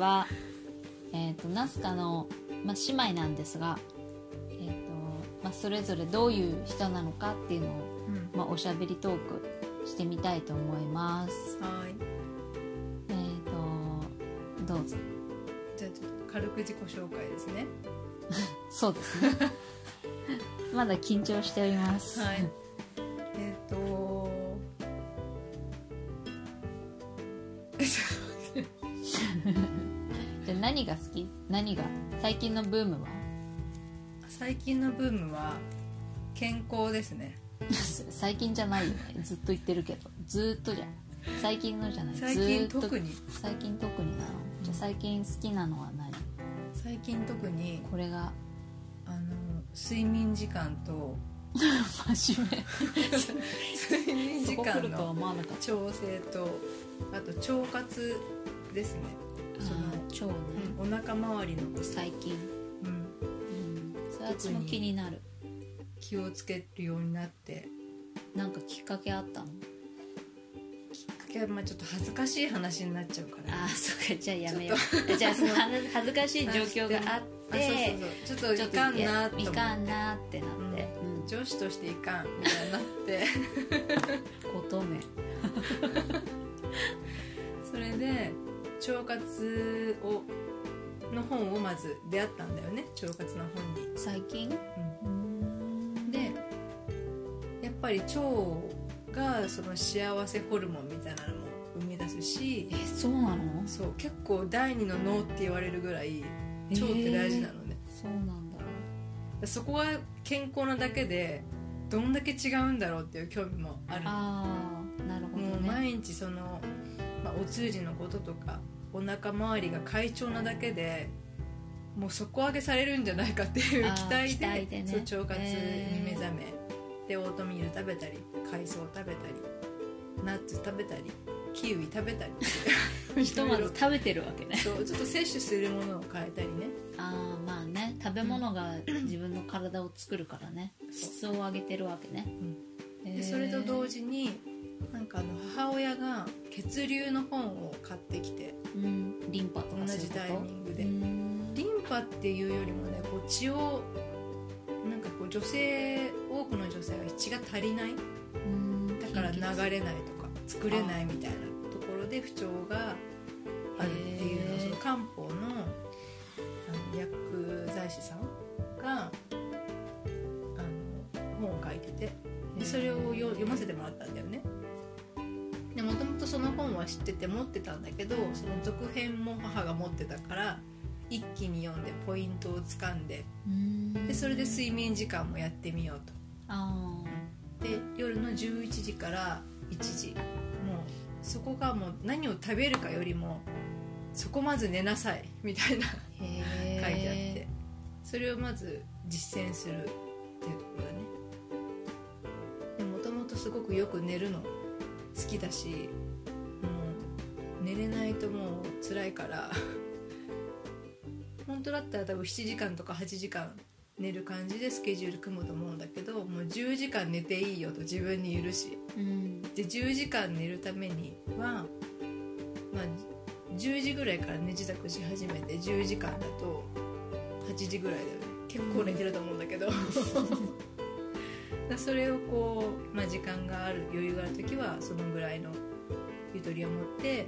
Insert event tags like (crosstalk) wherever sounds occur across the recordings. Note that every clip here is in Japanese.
は、えー、とナスカの、まあ、姉妹なんですが、えーとまあ、それぞれどういう人なのかっていうのを、うん。まあ、おしゃべりトークしてみたいと思います。はい。えっ、とどうぞ。じゃあちょっと軽く自己紹介ですね。(laughs) そうですね。まだ緊張しております、はい何が？最近のブームは？最近のブームは健康ですね。(laughs) 最近じゃないよね。ずっと言ってるけど。ずーっとじゃん。最近のじゃない。最近特に。最近特になの？じゃあ最近好きなのは何？最近特にこれが？あの睡眠時間と (laughs) 真面目。(laughs) 睡眠時間の調整とあと腸活ですね。たその腸ね、お腹周りの、最近うん、うんそれも気になる。気をつけるようになって。なんかきっかけあったの？きっかけはまあちょっと恥ずかしい話になっちゃうから。ああそっか。じゃあやめよう。じゃあその恥ずかしい状況があっあそうてそう。そうちょっといかんなっていかんなってなって、うん。女子としていかんみたいになって。(laughs) 乙女。(laughs) それで腸活をの本をまず出会ったんだよね腸活の本に、最近？うん。でやっぱり腸がその幸せホルモンみたいなのも生み出すしえそうなの？そう結構第二の脳って言われるぐらい腸って大事なのね、そうなんだ。そこが健康なだけでどんだけ違うんだろうっていう興味もある。ああなるほどもうね毎日その、まあ、お通じのこととかお腹周りが快調なだけでもう底上げされるんじゃないかっていう期待でね。そう腸活に目覚め、でオートミール食べたり海藻食べたりナッツ食べたりキウイ食べたり (laughs) ひとまず食べてるわけね。そうちょっと摂取するものを変えたりね。ああまあね食べ物が自分の体を作るからね。質を上げてるわけね、へー。でそれと同時になんかあの母親が血流の本を買ってきてうん。リンパと同じタイミングで、うんリンパっていうよりもねこう血をなんかこう女性多くの女性は血が足りない。うん。だから流れないとか作れないみたいなところで不調があるっていうのをその漢方のあの薬剤師さんがあの本を書いててでそれをよ読ませてもらったんだよねでもともとその本は知ってて持ってたんだけどその続編も母が持ってたから一気に読んでポイントをつかんでうん。でそれで睡眠時間もやってみようと。あで夜の11時から1時。もうそこがもう何を食べるかよりもそこまず寝なさいみたいな書いてあって。それをまず実践するっていうところだね。でもともとすごくよく寝るの好きだしもう寝れないともう辛いから (laughs) 本当だったら多分7時間とか8時間寝る感じでスケジュール組むと思うんだけどもう10時間寝ていいよと自分に許し。うん。で10時間寝るためには、まあ、10時ぐらいから寝支度し始めて10時間だと8時ぐらいだよね。結構寝てると思うんだけど (laughs) だそれをこう、まあ、時間がある余裕がある時はそのぐらいのゆとりを持って、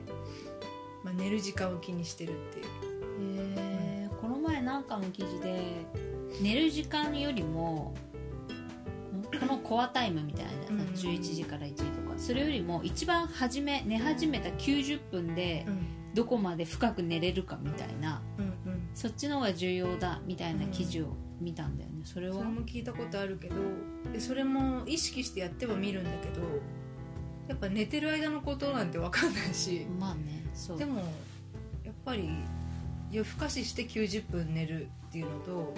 まあ、寝る時間を気にしてるっていう。この前なんかの記事で寝る時間よりもんこのコアタイムみたいなうんうん11時から1時とかそれよりも一番初め寝始めた90分でうん。どこまで深く寝れるかみたいなうんうん。そっちの方が重要だみたいな記事を見たんだよね。それは。それも聞いたことあるけどでそれも意識してやってはみるんだけどやっぱ寝てる間のことなんて分かんないし。まあねそう。でもやっぱり夜更かしして90分寝るっていうのと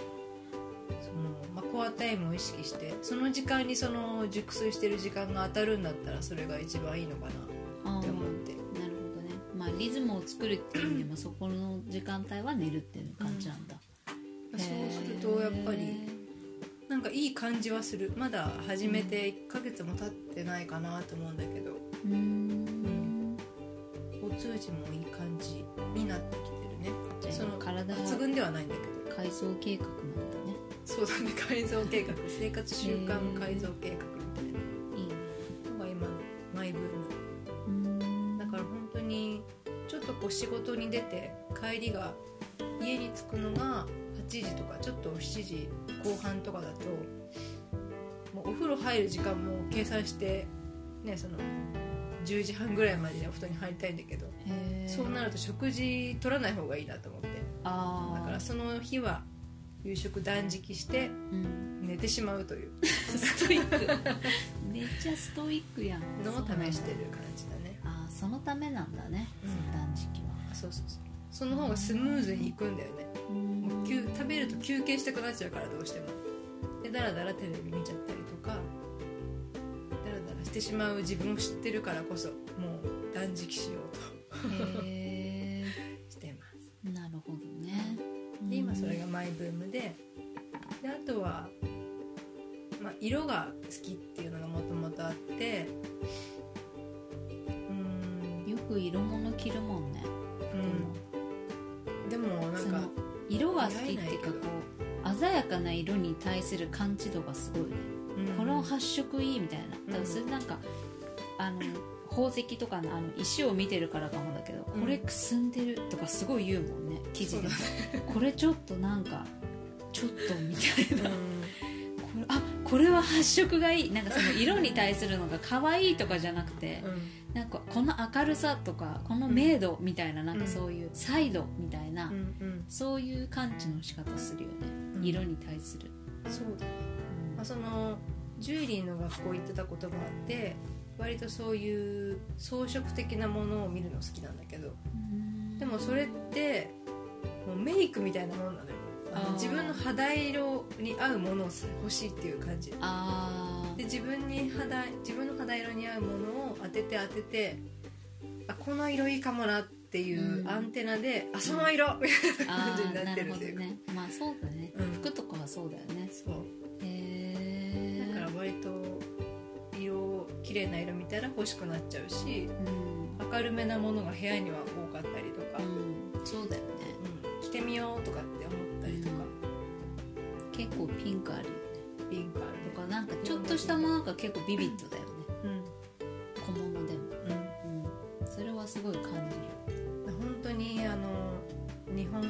その、まあ、コアタイムを意識してその時間にその熟睡してる時間が当たるんだったらそれが一番いいのかなって思って。なるほどね。まあリズムを作るっていう意味でもそこの時間帯は寝るっていう感じなんだ、そうするとやっぱりなんかいい感じはする。まだ始めて1ヶ月も経ってないかなと思うんだけど。うーん。お通じもいい感じになってきてるね。その体抜群ではないんだけど。改造計画なんだね。そうだね改造計画。(laughs) 生活習慣改造計画みたいな。いいね。のが今のマイブーム。うん。だから本当にちょっとこう仕事に出て帰りが家に着くのが8時とかちょっと7時後半とかだともうお風呂入る時間も計算してねその10時半ぐらいまでにお布団に入りたいんだけどそうなると食事取らない方がいいなと思って。だからその日は夕食断食してうん、寝てしまうという。ストイック。(laughs) めっちゃストイックやん。のを試してる感じだね。ああそのためなんだね、うん。その断食は。あそうそうそう。その方がスムーズにいくんだよねもう休食べると休憩したくなっちゃうからどうしても。でだらだらテレビ見ちゃったりとかだらだらしてしまう自分を知ってるからこそもう断食しようへと (laughs) してます。えなるほどね。で今それがマイブームでであとは、まあ、色が好きっていうのがもともとあってうーん。よく色物着るもんね、うん色が好きっていうかこう鮮やかな色に対する感じ度がすごいね、うん。この発色いいみたいな。だからそれなんか、あの宝石とかのあの石を見てるからかもだけど、うん。これくすんでるとかすごい言うもんね記事で。そうこれちょっとなんかちょっとみたいな。うん。これあこれは発色がいい。なんかその色に対するのが可愛いとかじゃなくてうん。なんかこの明るさとかこの明度みたいななんかそういうサイドみたいそういう感知の仕方するよね、うん。色に対する、そうだね。まあ、そのジュエリーの学校行ってたこともあって割とそういう装飾的なものを見るの好きなんだけど。でもそれってもうメイクみたいなもんなのよ。自分の肌色に合うものを欲しいっていう感じ。あで自分に肌自分の肌色に合うものを当てて当ててあこの色いいかもなっていううん。アンテナで、あその色みたいな感じになってるっていうね。まあそうだね、うん。服とかはそうだよね。そう。へえだから割と色綺麗な色見たら欲しくなっちゃうしうん、明るめなものが部屋には多かったりとか、うん、そうだよね。うん。着てみようとかって思ったりとか、結構ピンクあるよね。ピンクある。とかなんかちょっとしたものが結構ビビッドだよはすごい感じる本当にあの日本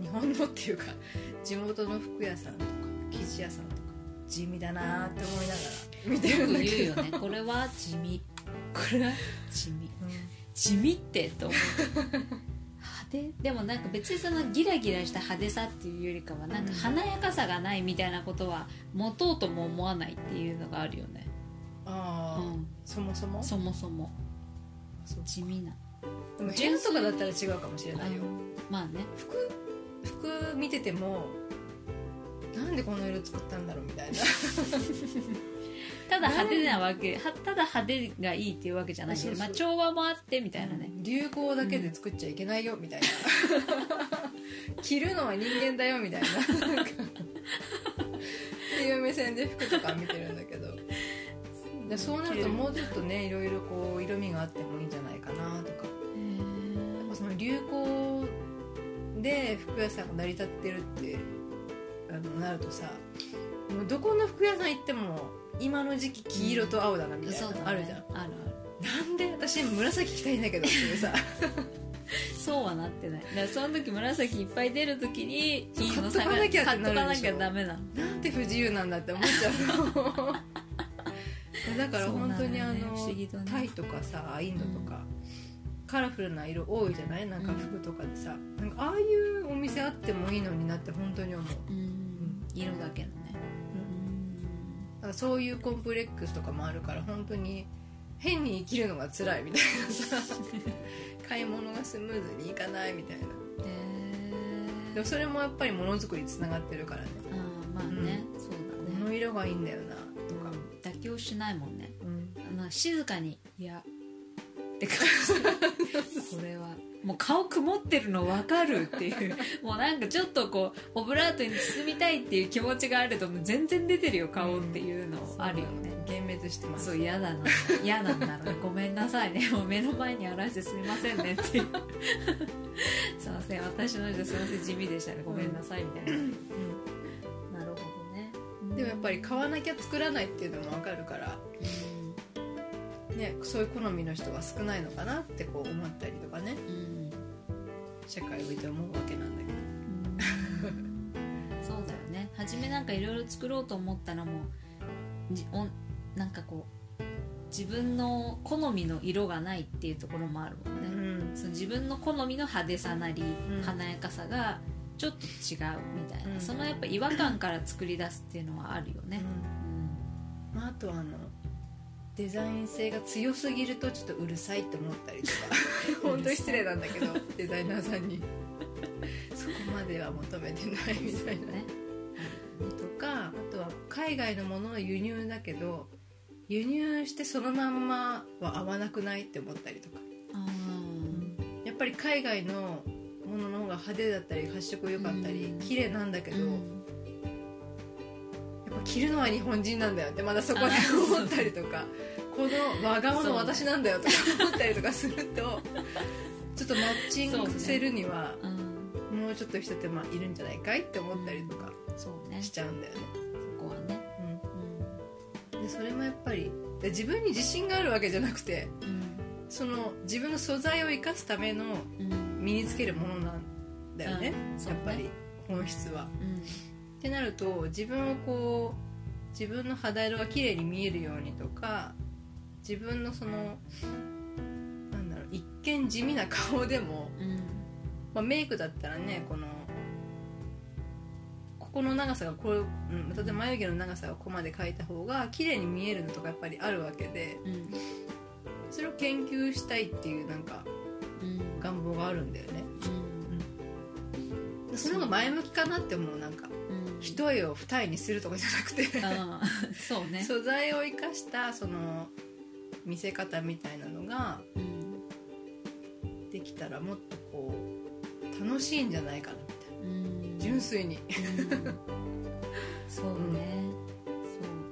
日本のっていうか (laughs) 地元の服屋さんとか生地屋さんとか地味だなって思いながら見てるよくんだけど。言うよね。これは地味。(laughs) これは？地味。う地味ってと思う。派手？でもなんか別にそのギラギラした派手さっていうよりかはなんか華やかさがないみたいなことは持とうとも思わないっていうのがあるよね、んああ、うん、そもそも？そもそも地味な。でも部屋とかだったら違うかもしれあないよ。のまあね。服服見ててもなんでこの色作ったんだろうみたいな。(laughs) ただ派手なわけはただ派手がいいっていうわけじゃないけど、そうそう。まあ、調和もあってみたいなね、流行だけで作っちゃいけないよみたいな。(laughs) 着るのは人間だよみたいな。っていう目線で服とか見てるんだけどでそうなるともうちょっとねいろいろこう色味があってもいいんじゃないかなとか。やっぱその流行で服屋さんが成り立ってるってあのなるとさもうどこの服屋さん行っても今の時期黄色と青だなみたいなのあるじゃん、あるある。なんで私紫着たいんだけどっていうさ。(laughs) そうはなってない。だからその時紫いっぱい出る時にいいの買っとかなきゃって買っとかなきゃなるでしょダメなのなんて不自由なんだって思っちゃうの (laughs) だから本当にあの、ね。タイとかさインドとか、カラフルな色多いじゃない？なんか服とかでさ、なんかああいうお店あってもいいのになって本当に思う。うん。色だけのね。だからそういうコンプレックスとかもあるから本当に変に生きるのが辛いみたいなさ。(laughs) 買い物がスムーズにいかないみたいな。うんへでもそれもやっぱりものづくりつながってるからね。あーまあね、そうだこのね色がいいんだよな妥協しないもんね。うん。あの静かに「いや」って感じ。これはもう顔曇ってるの分かるっていう。(laughs) もうなんかちょっとこうオブラートに包みたいっていう気持ちがあるともう全然出てるよ顔っていうのあるよね、幻滅してます。そう嫌だな。嫌なんだろう。ね (laughs) ごめんなさいね。もう目の前にあらしてすみませんねっていう。(laughs) すいません。私の人すいません地味でしたね。ごめんなさいみたいな、うんでもやっぱり買わなきゃ作らないっていうのも分かるから、ね、そういう好みの人は少ないのかなってこう思ったりとかね。うん、うん社会を見て思うわけなんだけど。そうだよね。初めなんかいろいろ作ろうと思ったらもうじおんなんかこう自分の好みの色がないっていうところもあるもんね、ん。その自分の好みの派手さなり、ん。華やかさがちょっと違うみたいな、うん。そのやっぱ違和感から作り出すっていうのはあるよね、まあ、あとはあのデザイン性が強すぎるとちょっとうるさいって思ったりとか。(laughs) 本当に失礼なんだけどデザイナーさんに。そこまでは求めてないみたいな。ね。とかあとは海外のものの輸入だけど輸入してそのまんまは合わなくないって思ったりとか。あやっぱり海外のものの方が派手だったり発色良かったりうん。綺麗なんだけど、ーうん。やっぱ着るのは日本人なんだよってまだそこで思ったりとかこのわがまの私なんだよとか思ったりとかすると (laughs) ちょっとマッチングさせるにはうん。もうちょっと一手間いるんじゃないかいって思ったりとかしちゃうんだよね、そこはね。うん、でそれもやっぱりで自分に自信があるわけじゃなくてうん。その自分の素材を生かすための身につけるものだよね、うんやっぱり本質は。うん。ってなると自分をこう自分の肌色が綺麗に見えるようにとか自分のそのなんだろう一見地味な顔でも、うん。まあ、メイクだったらねこのここの長さがこれ、うん、例えば眉毛の長さがここまで描いた方が綺麗に見えるのとかやっぱりあるわけでうん。それを研究したいっていうなんかうん。願望があるんだよね。うんそれ前向きかなって思うなんかうん。一重を二重にするとかじゃなくてそうね。(laughs) 素材を生かしたその見せ方みたいなのがうん。できたらもっとこう楽しいんじゃないかなみたいうん。な純粋に。うん。そうね。そう。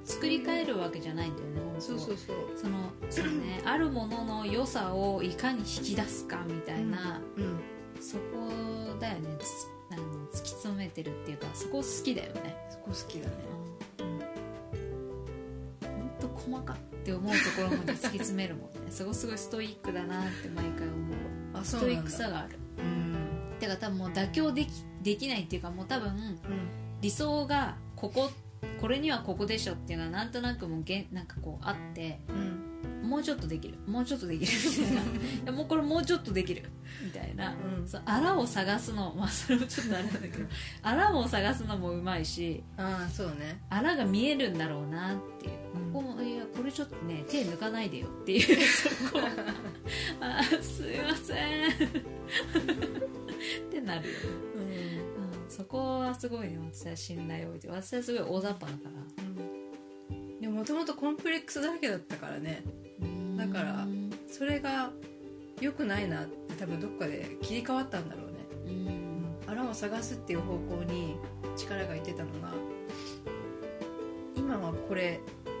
作り変えるわけじゃないんだよねそうそうそう。そのそうね。(clears throat) あるものの良さをいかに引き出すかみたいな、うん。そこだよね。つあの突き詰めてるっていうかそこ好きだよね。そこ好きだね。本当細かって思うところまで突き詰めるもんね。(laughs) そこすごいストイックだなって毎回思う。あストイックさがある。うんてか多分もう妥協できできないっていうかもう多分うん理想がこここれにはここでしょっていうのはなんとなくもうげんなんかこうあってうんもうちょっとできる。もうちょっとできる。みたいないやもうこれもうちょっとできる。みたいな、うん。そうあらを探すのまあそれもちょっとあれなんだけど。(laughs) あらを探すのもうまいしああそうね。あらが見えるんだろうなっていう、うん。ここもいやこれちょっとね手抜かないでよっていう。(laughs) そこ。あーすいません。ってなるよね、うん、そこはすごいね私は信頼を置いて。私はすごい大雑把だから。うんでももともとコンプレックスだらけだったからね。だからうんそれが良くないなって多分どっかで切り替わったんだろうね。うん。あらを探すっていう方向に力がいってたのが今はこれ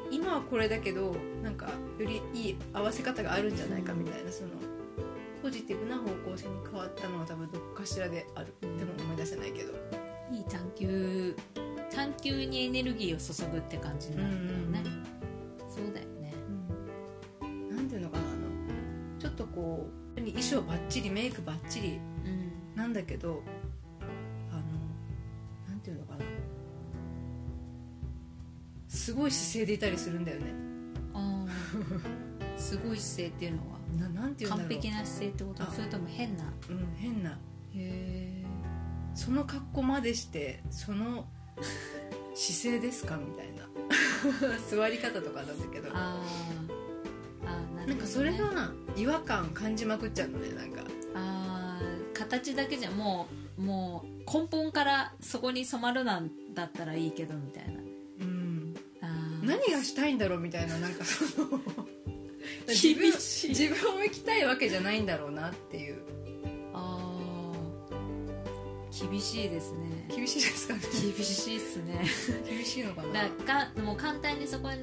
今はこれだけどなんかよりいい合わせ方があるんじゃないかみたいなそのポジティブな方向性に変わったのは多分どっかしらであるでも思い出せないけど。いい探求探求にエネルギーを注ぐって感じになるんだよね、そうだよね。なんていうのかなあのちょっとこう衣装バッチリメイクバッチリうん。なんだけどあのなんていうのかな。すごい姿勢でいたりするんだよね。あー。(laughs) すごい姿勢っていうのは？ななんていうんだろう。完璧な姿勢ってこと？あ。それとも変な？へうん変な。えその格好までしてその姿勢ですか？みたいな。(laughs) 座り方とかなんだけど。あー。あーなね。なんかそれが違和感感じまくっちゃうのねなんか。あー形だけじゃもうもう根本からそこに染まるなんだったらいいけどみたいな。うん。何がしたいんだろうみたいななんかその (laughs) 自分厳しい自分を生きたいわけじゃないんだろうなっていう。あ厳しいですね。厳しいですかね。厳しいっすね。厳しいのかな。だかもう簡単にそこの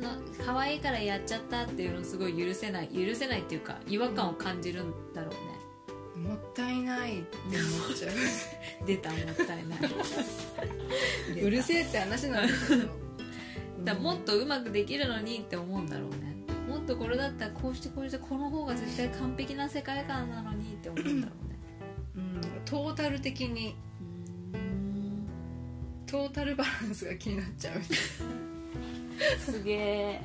可愛いからやっちゃったっていうのをすごい許せない許せないっていうか違和感を感じるんだろうね、もったいないって思っちゃう。出たもったいない。(laughs) うるせえって話なんだけどだもっとうまくできるのにって思うんだろうね。もっとこれだったらこうしてこうしてこの方が絶対完璧な世界観なのにって思うんだろうね。うん。トータル的にうんトータルバランスが気になっちゃうすげえ。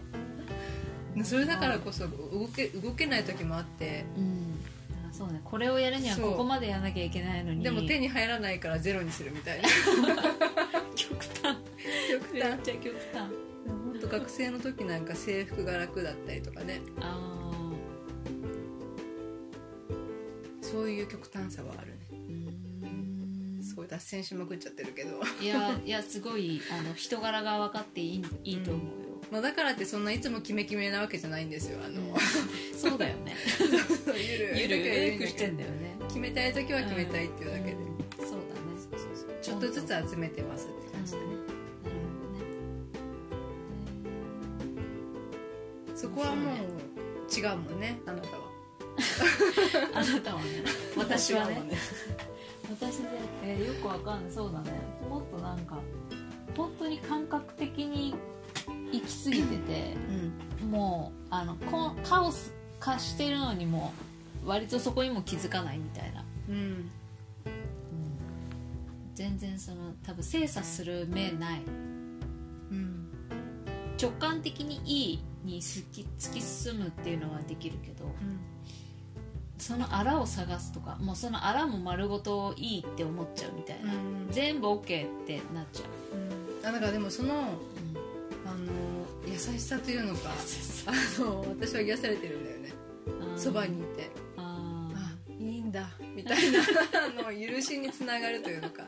それだからこそ動け動けない時もあって。うん。あそうね。これをやるにはここまでやらなきゃいけないのに。でも手に入らないからゼロにするみたいな。(laughs) 極端。極端。めっちゃ極端。本当学生の時なんか制服が楽だったりとかね。あそういう極端さはあるね脱線しまくっちゃってるけど。いやいやすごいあの人柄が分かっていいいいと思うよ、まあだからってそんないつもキメキメなわけじゃないんですよあの、そうだよね。(laughs) ゆる。ゆるゆるくしてんんだよね。決めたい時は決めたいっていうだけで、うん。そうだね。ちょっとずつ集めてますって感じでね、そこはもう違うもんねあなたは。(laughs) あなたはね。(laughs) 私はね私で、えーよくわかんない。そうだね。もっとなんか本当に感覚的に行き過ぎててうん。もうあのこカオス化してるのにも割とそこにも気づかないみたいな、うん。全然その多分精査する目ない。うん。直感的にいいに突き突き進むっていうのはできるけどそのあらを探すとかもうそのあらも丸ごといいって思っちゃうみたいな、うん。全部 OK ってなっちゃう、うん。あだからでもそのあの優しさというのかあの私は癒されてるんだよね。うんそばにいて。あー。あいいんだみたいな。(laughs) あの許しにつながるというのか。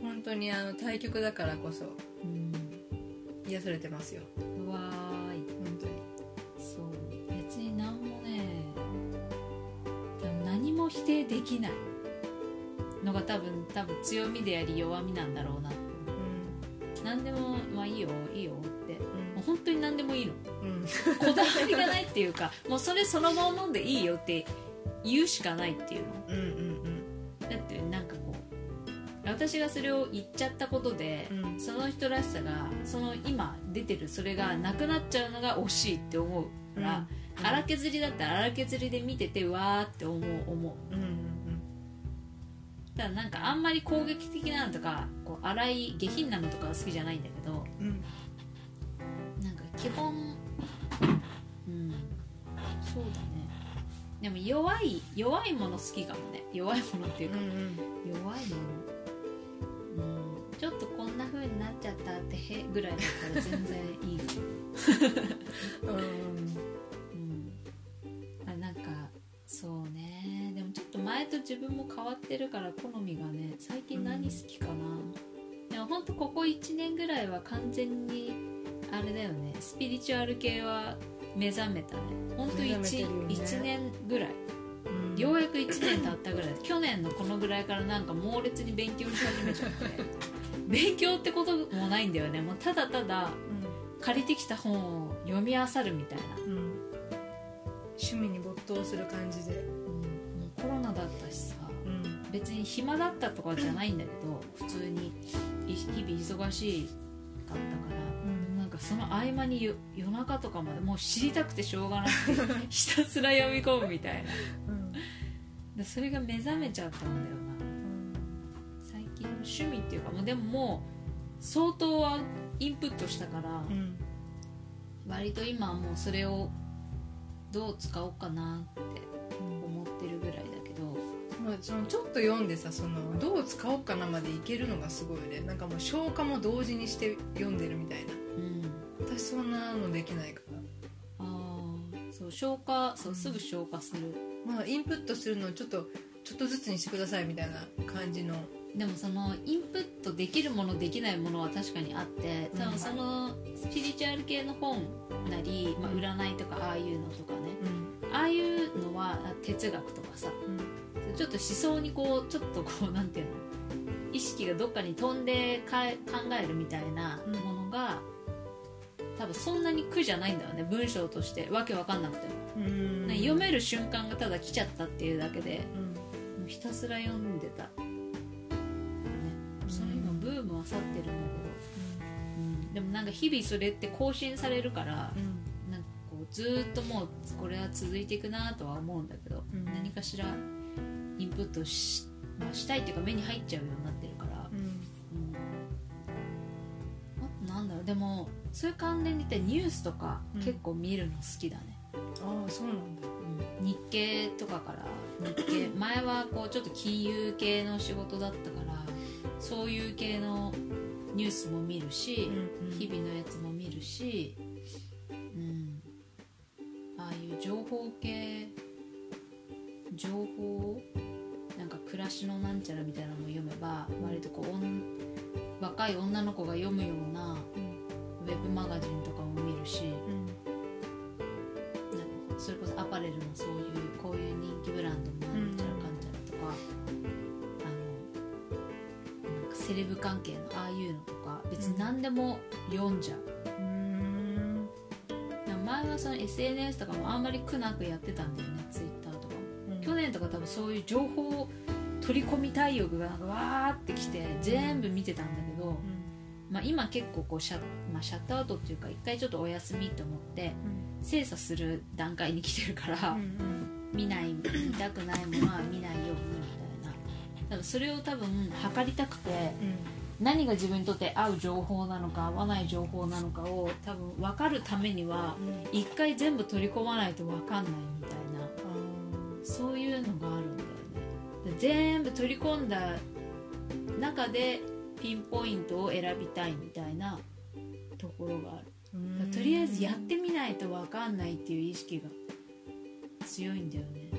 本当にあの対局だからこそうん。癒されてますよ否定できない。のが多分多分強みであり弱みなんだろうな。って何でもまあいいよいいよって。もう本当に何でもいいの。うん。うんこだわりがないっていうか (laughs) もうそれそのままでいいよって言うしかないっていうの。うんうん。だってなんかこう私がそれを言っちゃったことで、うん。その人らしさがその今出てるそれがなくなっちゃうのが惜しいって思うから、うん荒削りだったら荒削りで見ててわーって思う思う。うんうんただなんかあんまり攻撃的なのとかこう荒い下品なのとかは好きじゃないんだけどうん。うんなんか基本うん。そうだね。でも弱い弱いもの好きかもね。弱いものっていうか、うん弱いもの。うん。ちょっとこんな風になっちゃったってへぐらいだったら全然いいかも (laughs) うんうんと自分も変わってるから好みがね最近何好きかな、でもほんとここ1年ぐらいは完全にあれだよね。スピリチュアル系は目覚めたね。ほんと目覚めて 1, るよね。1年ぐらい。うん。ようやく1年経ったぐらい。去年のこのぐらいからなんか猛烈に勉強し始めちゃって。(laughs) 勉強ってこともないんだよね。もうただただ借りてきた本を読み漁るみたいな、うんうん。趣味に没頭する感じでコロナだったしさうん。別に暇だったとかじゃないんだけど普通にい日々忙しかったから、うん。なんかその合間によ夜中とかまでもう知りたくてしょうがなくて (laughs) ひたすら読み込むみたいな。それが目覚めちゃったんだよな。最近の趣味っていうかもうでももう相当はインプットしたから、うん。割と今はもうそれをどう使おうかなってまあ、そのちょっと読んでさそのどう使おうかなまでいけるのがすごいね。なんかもう消化も同時にして読んでるみたいな。うん。私そんなのできないから。ああそう消化そうすぐ消化する。まあインプットするのをちょっとちょっとずつにしてくださいみたいな感じの。でもそのインプットできるものできないものは確かにあって多分そのスピリチュアル系の本なり、まあ、占いとかああいうのとかね。うん。ああいうのはあ哲学とかさ。うんちょっと思想にこう。ちょっとこうなんていうの？意識がどっかに飛んでかえ考えるみたいなものが、多分そんなに苦じゃないんだよね文章として。わけわかんなくても、読める瞬間がただ来ちゃったっていうだけでうん。もうひたすら読んでた、ね、それ今ブームは去ってるんだけど、うん、でもなんか日々それって更新されるからなんかこうずーっともうこれは続いていくなとは思うんだけど、うん。何かしらインプットし,、まあ、したいっていうか目に入っちゃうようになってるから、うん。うん。なんだろう。でもそういう関連で言ってニュースとかうん。結構見るの好きだね、ああそうなんだ。うん。日経とかから日経。(clears throat) 前はこうちょっと金融系の仕事だったからそういう系のニュースも見るし、うん。日々のやつも見るし、うん、ああいう情報系情報暮らしのなんちゃらみたいなのも読めば割とこうおん若い女の子が読むようなウェブマガジンとかも見るしうんそれこそアパレルのそういうこういう人気ブランドのなんちゃらかんちゃらとか、あのなんかセレブ関係のああいうのとか別に何でも読んじゃう、前はその SNS とかもあんまり苦なくやってたんだよね Twitter とかも。去年とか多分そういう情報取り込みたい欲がわーってきて全部見てたんだけど、まあ、今結構こうシャ,、まあ、シャットアウトっていうか一回ちょっとお休みと思って精査する段階に来てるから、見ない見たくないものは見ないようにみたいな。多分それを多分測りたくて何が自分にとって合う情報なのか合わない情報なのかを多分分かるためには一回全部取り込まないと分かんないみたいな。そういうのがあるん全部取り込んだ中でピンポイントを選びたいみたいなところがある。とりあえずやってみないと分かんないっていう意識が強いんだよね。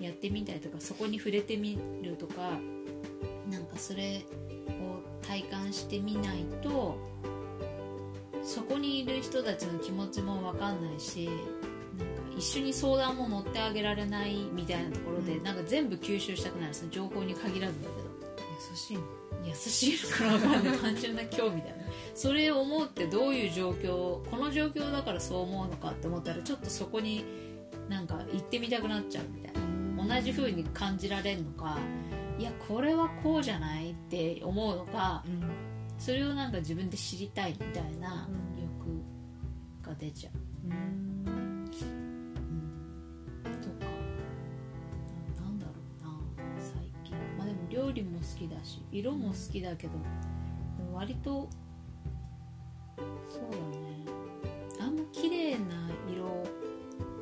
やってみたりとかそこに触れてみるとかなんかそれを体感してみないとそこにいる人たちの気持ちも分かんないし一緒に相談も乗ってあげられないみたいなところで、うん。なんか全部吸収したくなるその情報に限らずだけど。優しいね。優しいのかな分かんない。単純な興味だよね。それを思うってどういう状況この状況だからそう思うのかって思ったらちょっとそこになんか行ってみたくなっちゃうみたいな。同じ風に感じられるのかいやこれはこうじゃないって思うのかそれをなんか自分で知りたいみたいな欲が出ちゃう、うん、料理も好きだし色も好きだけど、割とそうだね。あんま綺麗な色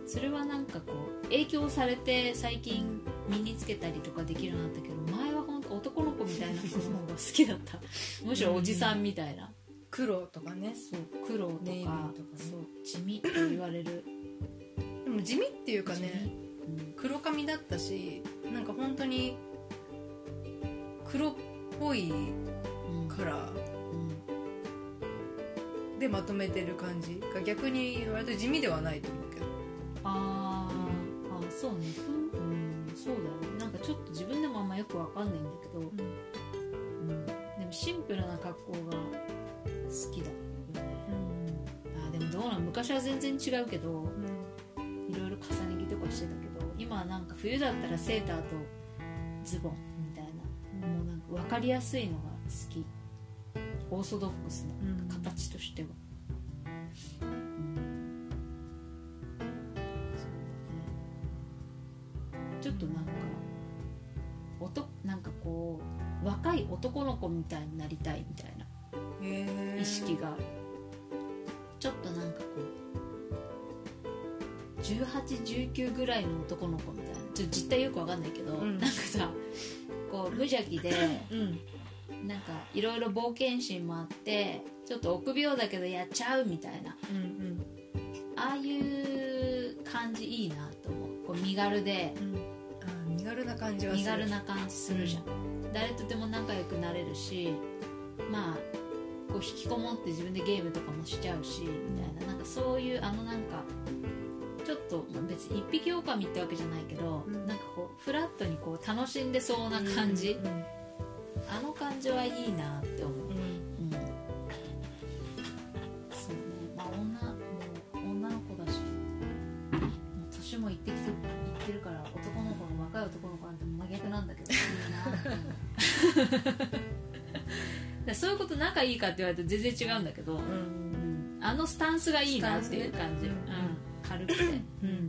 それはなんかこう影響されて最近身につけたりとかできるようになったけど前は本当男の子みたいな子の方が好きだった。(laughs) むしろおじさんみたいな、黒とかね。そう黒とかとかね。そう地味と言われる。でも地味っていうかねうん。黒髪だったしなんか本当に黒っぽいうんカラーうんでまとめてる感じが逆に割と地味ではないと思うけど。あーあそうね。うんそうだね。なんかちょっと自分でもあんまよくわかんないんだけど、うん、でもシンプルな格好が好きだよね。あーでもどうなん？昔は全然違うけどいろいろ重ね着とかしてたけど今はなんか冬だったらセーターとズボンりやすいのが好き。オーソドックスなうん。形としては、うんそうだね。ちょっとなんかおとなんかこう若い男の子みたいになりたいみたいな意識がちょっとなんかこう1819ぐらいの男の子みたいな。ちょっと実態よくわかんないけど、うん。なんかさ無邪気でうん。なんかいろいろ冒険心もあってちょっと臆病だけどやっちゃうみたいな。うんああいう感じいいなと思う。こう身軽で。うん。あー身軽な感じはする。身軽な感じするじゃん、誰とでも仲良くなれるしまあこう引きこもって自分でゲームとかもしちゃうしみたいな。なんかそういうあのなんかちょっと別に一匹狼ってわけじゃないけど、うん。なんかこうフラットにこう楽しんでそうな感じ、うんあの感じはいいなって思う、うん。うん、そうね。まあ女もう女の子だし。年もいってきていってるから男の子の若い男の子なんて真逆なんだけど。いいなそういうこと仲いいかって言われると全然違うんだけど、うん。うん。あのスタンスがいいなっていう感じ、スうん。軽くて、うん、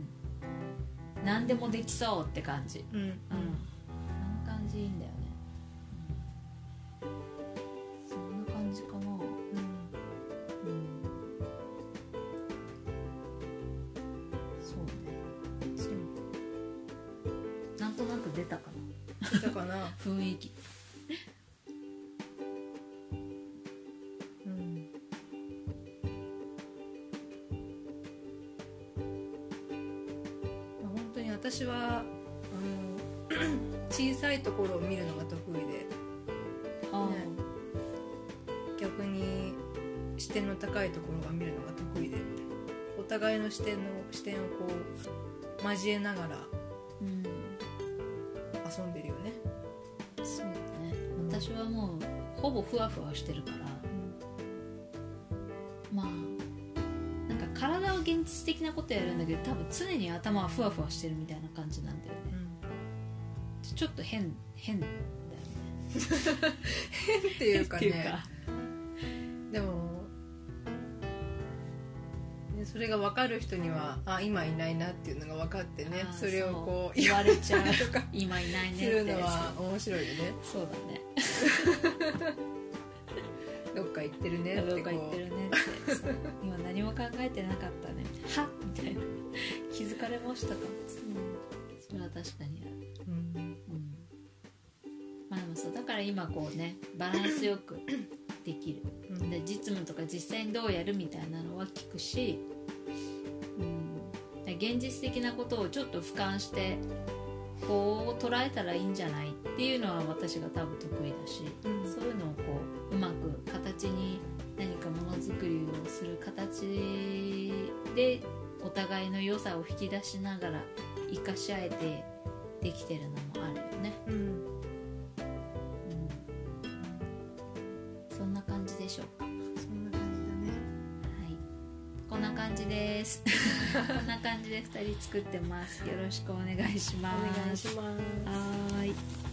何でもできそうって感じ、うん。うん、の高いところが見るのが得意でお互いの視点の視点をこう交えながらうん遊んでるよね、そうだね。私はもうほぼふわふわしてるからまあなんか体は現実的なことやるんだけど多分常に頭はふわふわしてるみたいな感じなんだよね。ちょっと変変だよね。(laughs) っていうかっていうねか。でもねそれが分かる人にはあ今いないなっていうのが分かってねそれをこう言われちゃう。とか。今いないねって。するのは面白いよね。そうだね。(laughs) どっか行ってるねってこう。どうか言ってるねって。今何も考えてなかったね。はっみたいな。気づかれましたか？それは確かにある。うん。うん。まあでもそうだから今こうねバランスよくできる。うん。で実務とか実際にどうやるみたいなのは聞くし、現実的なことをちょっと俯瞰してこう捉えたらいいんじゃないっていうのは私が多分得意だし、うんそういうのをこううまく形に何かものづくりをする形でお互いの良さを引き出しながら生かし合えてできてるのもあるよね。うんこんな感じで二人作ってます。よろしくお願いします。お願いしますはーい。